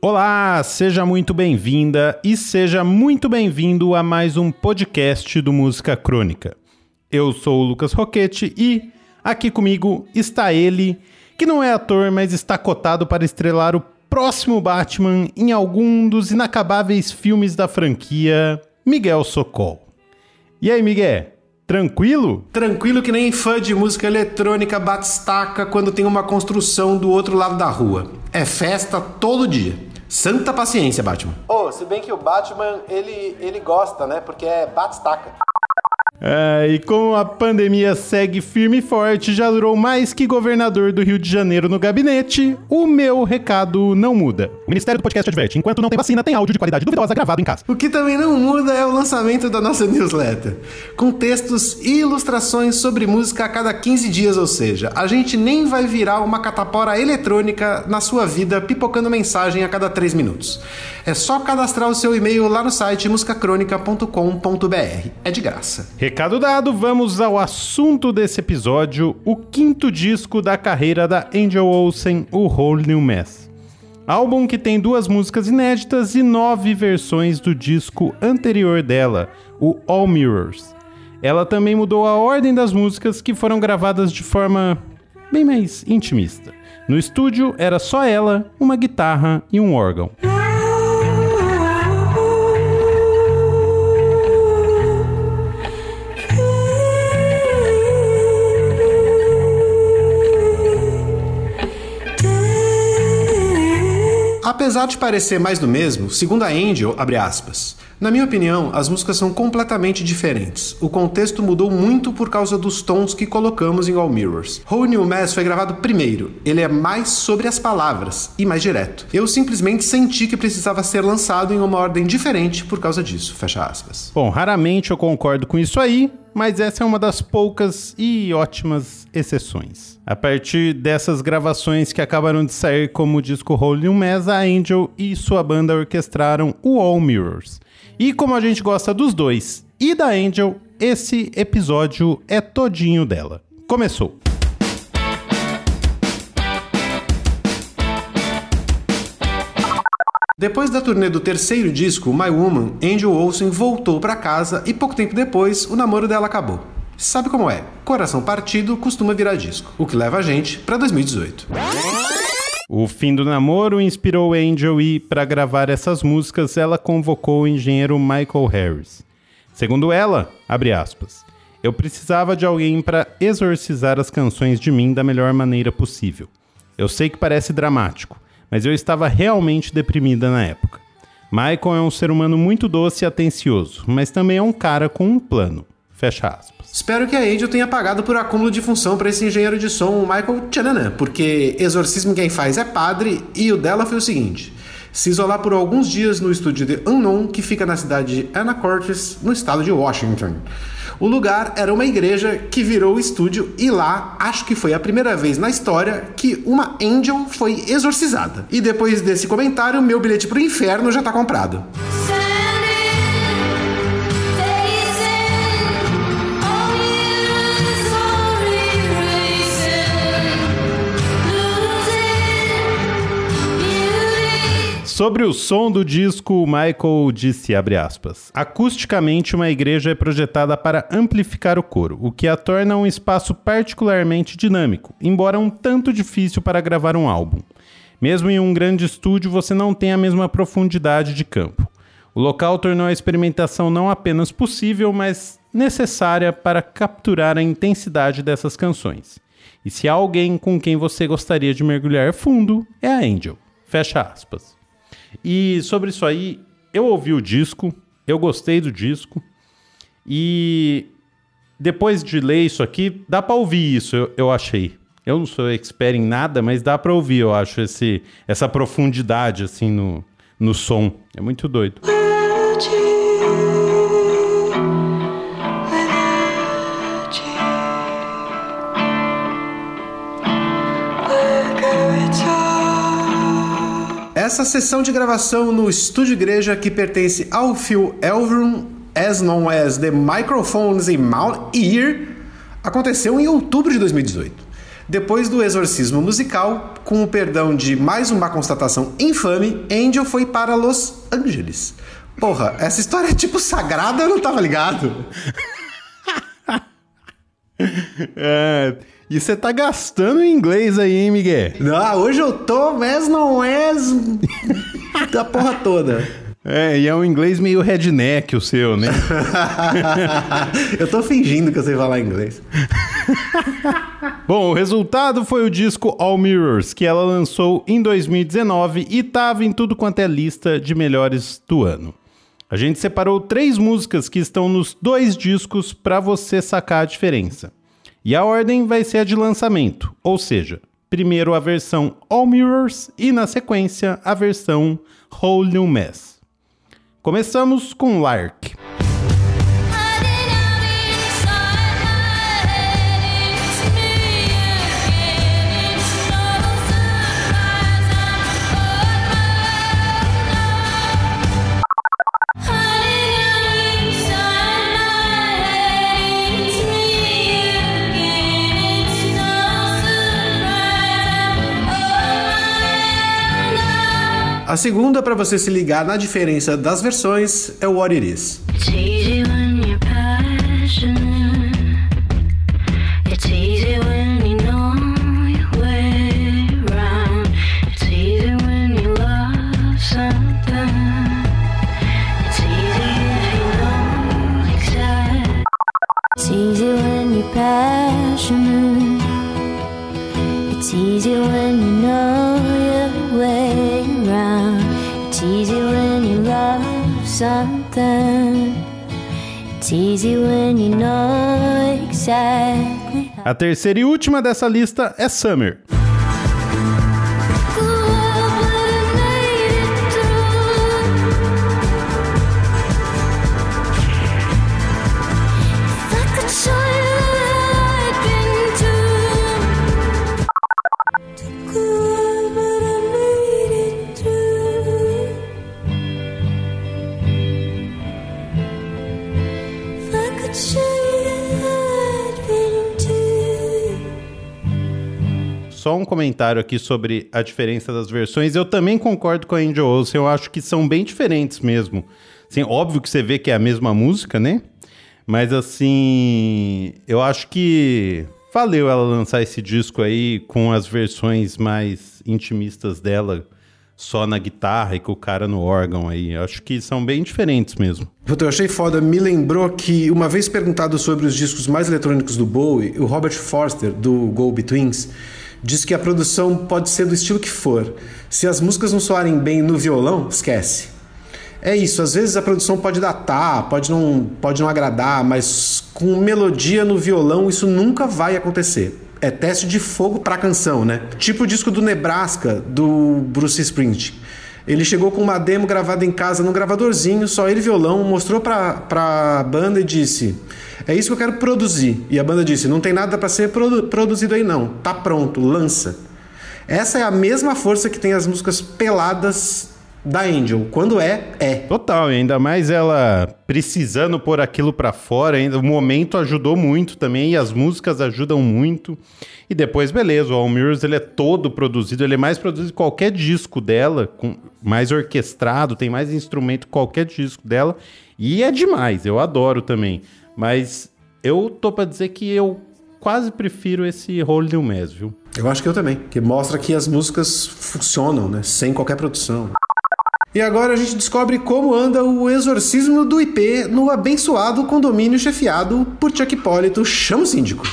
Olá, seja muito bem-vinda e seja muito bem-vindo a mais um podcast do Música Crônica. Eu sou o Lucas Roquete e aqui comigo está ele, que não é ator, mas está cotado para estrelar o próximo Batman em algum dos inacabáveis filmes da franquia, Miguel Socol. E aí, Miguel? Tranquilo? Tranquilo que nem fã de música eletrônica batistaca quando tem uma construção do outro lado da rua. É festa todo dia. Santa paciência, Batman. Oh, se bem que o Batman, ele, ele gosta, né? Porque é batistaca. É, e como a pandemia segue firme e forte, já durou mais que governador do Rio de Janeiro no gabinete, o meu recado não muda. O Ministério do Podcast adverte: enquanto não tem vacina, tem áudio de qualidade duvidosa gravado em casa. O que também não muda é o lançamento da nossa newsletter, com textos e ilustrações sobre música a cada 15 dias, ou seja, a gente nem vai virar uma catapora eletrônica na sua vida pipocando mensagem a cada 3 minutos. É só cadastrar o seu e-mail lá no site musicacronica.com.br. É de graça. Recado dado, vamos ao assunto desse episódio: o quinto disco da carreira da Angel Olsen, o Whole New Mess. Álbum que tem duas músicas inéditas e nove versões do disco anterior dela, o All Mirrors. Ela também mudou a ordem das músicas que foram gravadas de forma bem mais intimista. No estúdio era só ela, uma guitarra e um órgão. Apesar de parecer mais do mesmo, segundo a Angel, abre aspas, na minha opinião, as músicas são completamente diferentes. O contexto mudou muito por causa dos tons que colocamos em All Mirrors. Whole New Mass foi gravado primeiro. Ele é mais sobre as palavras e mais direto. Eu simplesmente senti que precisava ser lançado em uma ordem diferente por causa disso. Fecha aspas. Bom, raramente eu concordo com isso aí, mas essa é uma das poucas e ótimas exceções. A partir dessas gravações que acabaram de sair como disco New Mass, a Angel e sua banda orquestraram o All Mirrors. E como a gente gosta dos dois e da Angel, esse episódio é todinho dela. Começou! Depois da turnê do terceiro disco, My Woman, Angel Olsen voltou para casa e pouco tempo depois o namoro dela acabou. Sabe como é? Coração partido costuma virar disco, o que leva a gente para 2018. O fim do namoro inspirou Angel e, para gravar essas músicas, ela convocou o engenheiro Michael Harris. Segundo ela, abre aspas, eu precisava de alguém para exorcizar as canções de mim da melhor maneira possível. Eu sei que parece dramático, mas eu estava realmente deprimida na época. Michael é um ser humano muito doce e atencioso, mas também é um cara com um plano. Fecha aspas. Espero que a Angel tenha pagado por acúmulo de função para esse engenheiro de som, Michael Tchananã, porque exorcismo quem faz é padre e o dela foi o seguinte: se isolar por alguns dias no estúdio de Unknown, que fica na cidade de Anacortes, no estado de Washington. O lugar era uma igreja que virou estúdio e lá acho que foi a primeira vez na história que uma angel foi exorcizada. E depois desse comentário, meu bilhete pro inferno já tá comprado. Sobre o som do disco, Michael disse, aspas, Acusticamente, uma igreja é projetada para amplificar o coro, o que a torna um espaço particularmente dinâmico, embora um tanto difícil para gravar um álbum. Mesmo em um grande estúdio, você não tem a mesma profundidade de campo. O local tornou a experimentação não apenas possível, mas necessária para capturar a intensidade dessas canções. E se há alguém com quem você gostaria de mergulhar fundo, é a Angel. Fecha aspas. E sobre isso aí, eu ouvi o disco, eu gostei do disco. E depois de ler isso aqui, dá para ouvir isso, eu, eu, achei. Eu não sou expert em nada, mas dá para ouvir, eu acho, esse, essa profundidade assim no, no som. É muito doido. Essa sessão de gravação no estúdio igreja que pertence ao Phil Elverum, as known as The Microphones in Mount Ear, aconteceu em outubro de 2018. Depois do exorcismo musical, com o perdão de mais uma constatação infame, Angel foi para Los Angeles. Porra, essa história é tipo sagrada, eu não tava ligado. é, e você tá gastando em inglês aí, hein, Miguel? Não, hoje eu tô, mas não é da porra toda. É, e é um inglês meio redneck o seu, né? eu tô fingindo que eu sei falar inglês. Bom, o resultado foi o disco All Mirrors, que ela lançou em 2019 e tava em tudo quanto é lista de melhores do ano. A gente separou três músicas que estão nos dois discos para você sacar a diferença. E a ordem vai ser a de lançamento, ou seja, primeiro a versão All Mirrors e na sequência a versão Whole New Mess. Começamos com Lark. A segunda, para você se ligar na diferença das versões, é o What It Is. Something. It's easy when you know exactly. A terceira e última dessa lista é Summer. Um comentário aqui sobre a diferença das versões. Eu também concordo com a Angel Olsen, eu acho que são bem diferentes mesmo. Assim, óbvio que você vê que é a mesma música, né? Mas assim, eu acho que valeu ela lançar esse disco aí com as versões mais intimistas dela, só na guitarra e com o cara no órgão aí. Acho que são bem diferentes mesmo. Puta, eu achei foda. Me lembrou que, uma vez perguntado sobre os discos mais eletrônicos do Bowie, o Robert Forster, do Go Betweens, diz que a produção pode ser do estilo que for. Se as músicas não soarem bem no violão, esquece. É isso, às vezes a produção pode datar, pode não, pode não agradar, mas com melodia no violão isso nunca vai acontecer. É teste de fogo pra canção, né? Tipo o disco do Nebraska, do Bruce Springsteen. Ele chegou com uma demo gravada em casa num gravadorzinho, só ele violão, mostrou pra, pra banda e disse: É isso que eu quero produzir. E a banda disse: Não tem nada para ser produ produzido aí não, tá pronto, lança. Essa é a mesma força que tem as músicas peladas da Angel. Quando é, é. Total, e ainda mais ela precisando pôr aquilo para fora, ainda o momento ajudou muito também e as músicas ajudam muito. E depois, beleza, o All Mirrors ele é todo produzido, ele é mais produzido que qualquer disco dela, com, mais orquestrado, tem mais instrumento que qualquer disco dela. E é demais, eu adoro também. Mas eu tô pra dizer que eu quase prefiro esse Holy New Mess, viu? Eu acho que eu também, que mostra que as músicas funcionam, né? Sem qualquer produção. E agora a gente descobre como anda o exorcismo do IP no abençoado condomínio chefiado por Chuck Hipólito. Chama o síndico.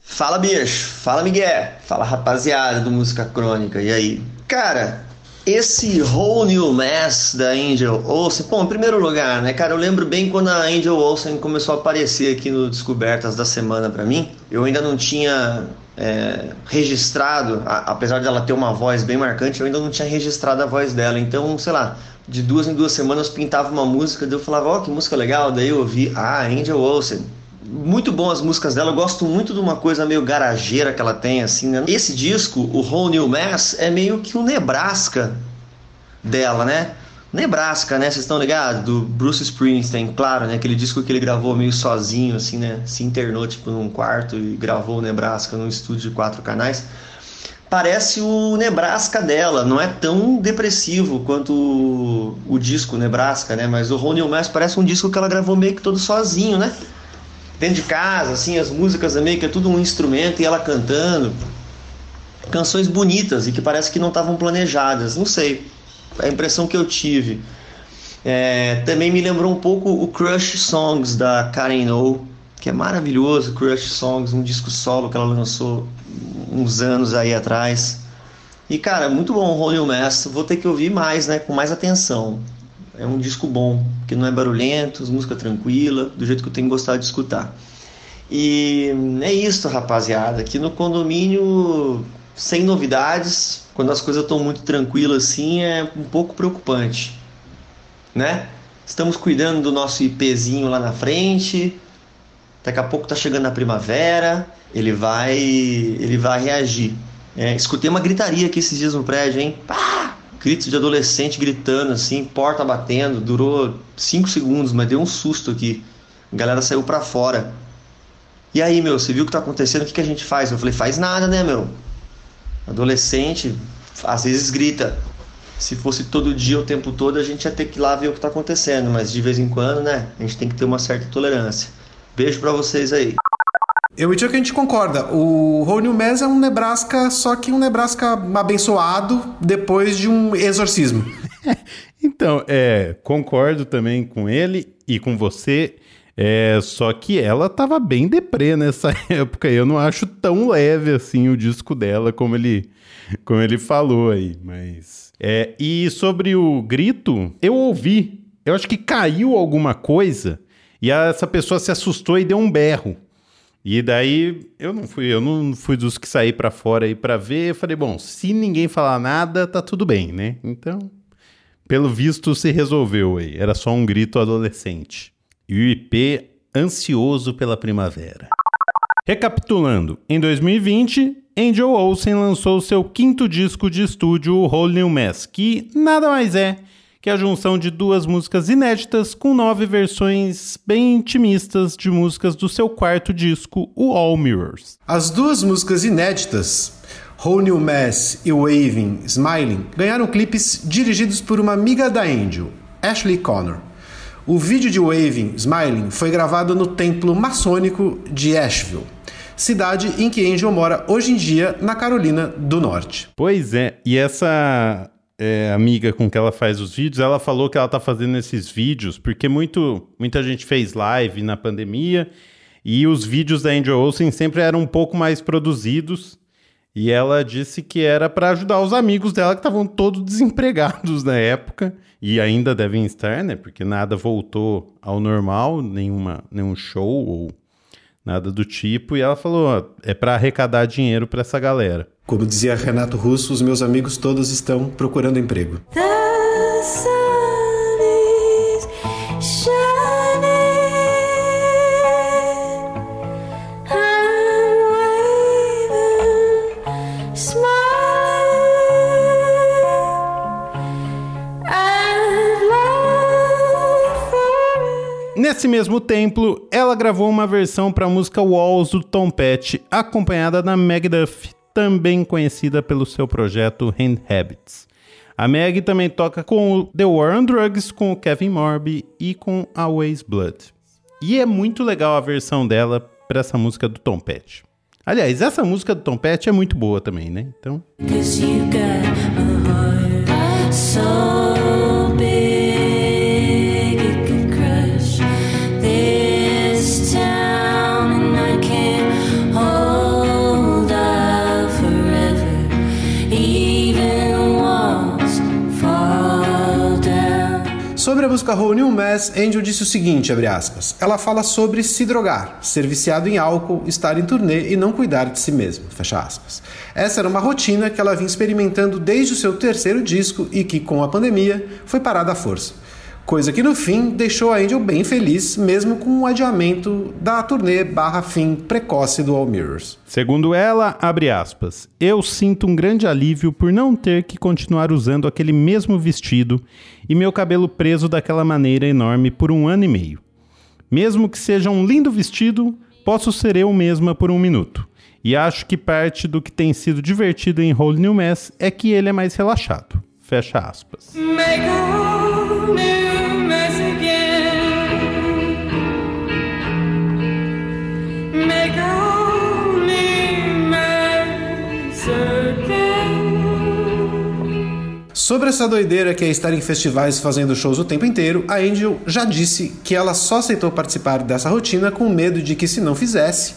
Fala, bicho. Fala, Miguel. Fala, rapaziada do Música Crônica. E aí? Cara, esse Whole New Mess da Angel Olsen, bom, em primeiro lugar, né, cara, eu lembro bem quando a Angel Olsen começou a aparecer aqui no Descobertas da Semana para mim. Eu ainda não tinha é, registrado, a, apesar dela ter uma voz bem marcante, eu ainda não tinha registrado a voz dela. Então, sei lá, de duas em duas semanas pintava uma música, daí eu falava, ó, oh, que música legal, daí eu ouvi, ah, Angel Olsen muito bom as músicas dela. Eu gosto muito de uma coisa meio garageira que ela tem, assim, né? Esse disco, o Whole New Mass, é meio que o Nebraska dela, né? Nebraska, né? Vocês estão ligados? Do Bruce Springsteen, claro, né? Aquele disco que ele gravou meio sozinho, assim, né? Se internou, tipo, num quarto e gravou o Nebraska num estúdio de quatro canais. Parece o Nebraska dela, não é tão depressivo quanto o, o disco Nebraska, né? Mas o Ronnie Mass parece um disco que ela gravou meio que todo sozinho, né? Dentro de casa, assim, as músicas meio que é tudo um instrumento e ela cantando. Canções bonitas e que parece que não estavam planejadas, não sei a impressão que eu tive. É, também me lembrou um pouco o Crush Songs da Karen O, que é maravilhoso, Crush Songs, um disco solo que ela lançou uns anos aí atrás. E cara, muito bom o Rolling Mass, vou ter que ouvir mais, né, com mais atenção. É um disco bom, que não é barulhento, música tranquila, do jeito que eu tenho gostado de escutar. E é isso, rapaziada. Aqui no condomínio, sem novidades, quando as coisas estão muito tranquilas assim, é um pouco preocupante, né? Estamos cuidando do nosso IPzinho lá na frente. Daqui a pouco tá chegando a primavera, ele vai, ele vai reagir. É, escutei uma gritaria aqui esses dias no prédio, hein? Pá! Gritos de adolescente gritando assim, porta batendo, durou 5 segundos, mas deu um susto aqui. A galera saiu para fora. E aí, meu, você viu o que tá acontecendo? O que, que a gente faz? Eu falei, faz nada, né, meu? Adolescente, às vezes grita. Se fosse todo dia, o tempo todo, a gente ia ter que ir lá ver o que está acontecendo, mas de vez em quando, né, a gente tem que ter uma certa tolerância. Beijo para vocês aí. Eu e o que a gente concorda. O Rony Mez é um Nebraska, só que um Nebraska abençoado depois de um exorcismo. então, é, concordo também com ele e com você. É, só que ela tava bem deprê nessa época. Eu não acho tão leve assim o disco dela como ele, como ele falou aí. Mas. É, e sobre o grito, eu ouvi. Eu acho que caiu alguma coisa e essa pessoa se assustou e deu um berro. E daí eu não fui, eu não fui dos que saí para fora aí para ver. Eu falei, bom, se ninguém falar nada, tá tudo bem, né? Então, pelo visto se resolveu aí. Era só um grito adolescente e o IP ansioso pela primavera. Recapitulando, em 2020, Angel Olsen lançou seu quinto disco de estúdio, Whole New Mess, que nada mais é que a junção de duas músicas inéditas com nove versões bem intimistas de músicas do seu quarto disco, o All Mirrors. As duas músicas inéditas, Whole New Mess e Waving Smiling, ganharam clipes dirigidos por uma amiga da Angel, Ashley Connor. O vídeo de Waving Smiling foi gravado no templo maçônico de Asheville, cidade em que Angel mora hoje em dia na Carolina do Norte. Pois é, e essa é, amiga com que ela faz os vídeos, ela falou que ela tá fazendo esses vídeos porque muito, muita gente fez live na pandemia e os vídeos da Angel Olsen sempre eram um pouco mais produzidos. E ela disse que era para ajudar os amigos dela que estavam todos desempregados na época e ainda devem estar, né? Porque nada voltou ao normal, nenhuma, nenhum show ou nada do tipo. E ela falou: ó, é para arrecadar dinheiro para essa galera. Como dizia Renato Russo, os meus amigos todos estão procurando emprego. Nesse mesmo templo, ela gravou uma versão para a música Walls do Tom Petty, acompanhada da Meg Duff, também conhecida pelo seu projeto Hand Habits. A Meg também toca com o The War on Drugs, com o Kevin Morby e com Always Blood. E é muito legal a versão dela para essa música do Tom Petty. Aliás, essa música do Tom Petty é muito boa também, né? Então. Sobre a Whole New Mess, Angel disse o seguinte, aspas, ela fala sobre se drogar, ser viciado em álcool, estar em turnê e não cuidar de si mesmo, fecha aspas. Essa era uma rotina que ela vinha experimentando desde o seu terceiro disco e que, com a pandemia, foi parada à força. Coisa que no fim deixou a Angel bem feliz, mesmo com o adiamento da turnê barra fim precoce do All Mirrors. Segundo ela, abre aspas, eu sinto um grande alívio por não ter que continuar usando aquele mesmo vestido e meu cabelo preso daquela maneira enorme por um ano e meio. Mesmo que seja um lindo vestido, posso ser eu mesma por um minuto. E acho que parte do que tem sido divertido em Whole New Mess é que ele é mais relaxado. Fecha aspas. Make Sobre essa doideira que é estar em festivais fazendo shows o tempo inteiro, a Angel já disse que ela só aceitou participar dessa rotina com medo de que se não fizesse,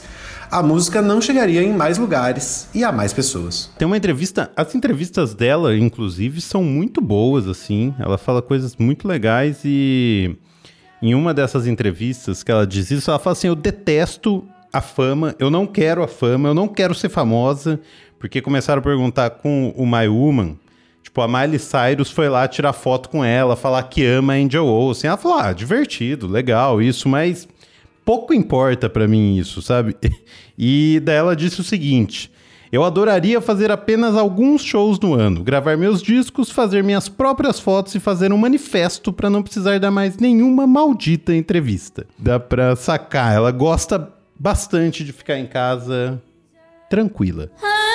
a música não chegaria em mais lugares e a mais pessoas. Tem uma entrevista, as entrevistas dela, inclusive, são muito boas, assim. Ela fala coisas muito legais e em uma dessas entrevistas que ela diz isso, ela fala assim: Eu detesto a fama, eu não quero a fama, eu não quero ser famosa, porque começaram a perguntar com o My Woman. Tipo, a Miley Cyrus foi lá tirar foto com ela, falar que ama Angel Olsen. Ela falou: Ah, divertido, legal, isso, mas pouco importa pra mim isso, sabe? E daí ela disse o seguinte: Eu adoraria fazer apenas alguns shows no ano, gravar meus discos, fazer minhas próprias fotos e fazer um manifesto pra não precisar dar mais nenhuma maldita entrevista. Dá pra sacar, ela gosta bastante de ficar em casa tranquila. I'm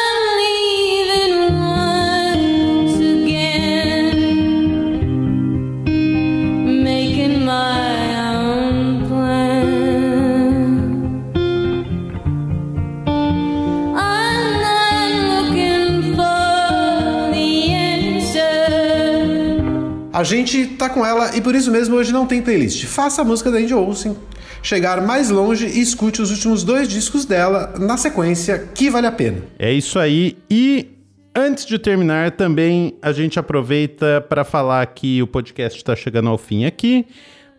A gente tá com ela e por isso mesmo hoje não tem playlist. Faça a música da Angel Olsen chegar mais longe e escute os últimos dois discos dela na sequência, que vale a pena. É isso aí. E antes de terminar, também a gente aproveita para falar que o podcast está chegando ao fim aqui.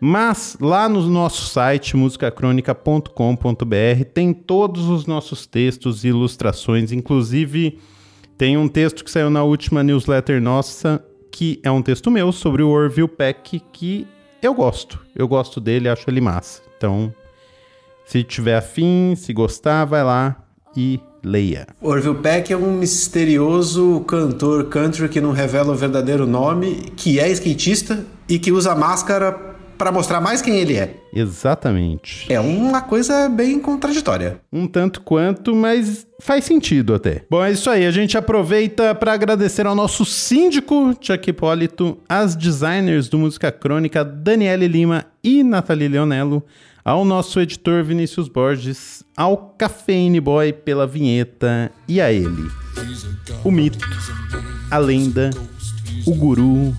Mas lá no nosso site, musicacronica.com.br, tem todos os nossos textos e ilustrações. Inclusive, tem um texto que saiu na última newsletter nossa, que é um texto meu sobre o Orville Peck, que eu gosto. Eu gosto dele, acho ele massa. Então, se tiver afim, se gostar, vai lá e leia. Orville Peck é um misterioso cantor country que não revela o verdadeiro nome, que é skatista e que usa máscara para mostrar mais quem ele é. Exatamente. É uma coisa bem contraditória. Um tanto quanto, mas faz sentido até. Bom, é isso aí. A gente aproveita para agradecer ao nosso síndico, Chuck Hipólito, às designers do Música Crônica, Daniele Lima e Nathalie Leonello, ao nosso editor Vinícius Borges, ao Cafeine Boy pela vinheta e a ele, o mito, a lenda, o guru,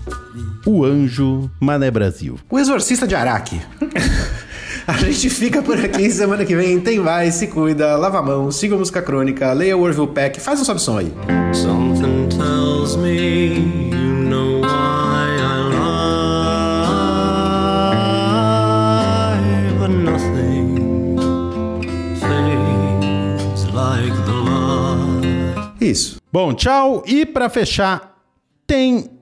o anjo Mané Brasil. O Exorcista de Araque. A gente fica por aqui. Semana que vem tem mais. Se cuida, lava a mão, siga a música crônica, leia o Orville Peck, faz um sobe som aí. Something tells me you know why I lie, but nothing fades like the. Isso. Bom, tchau. E pra fechar, tem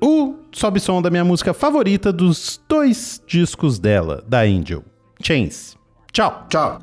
o sobe som da minha música favorita dos dois discos dela, da Angel, Chains. Tchau. Tchau.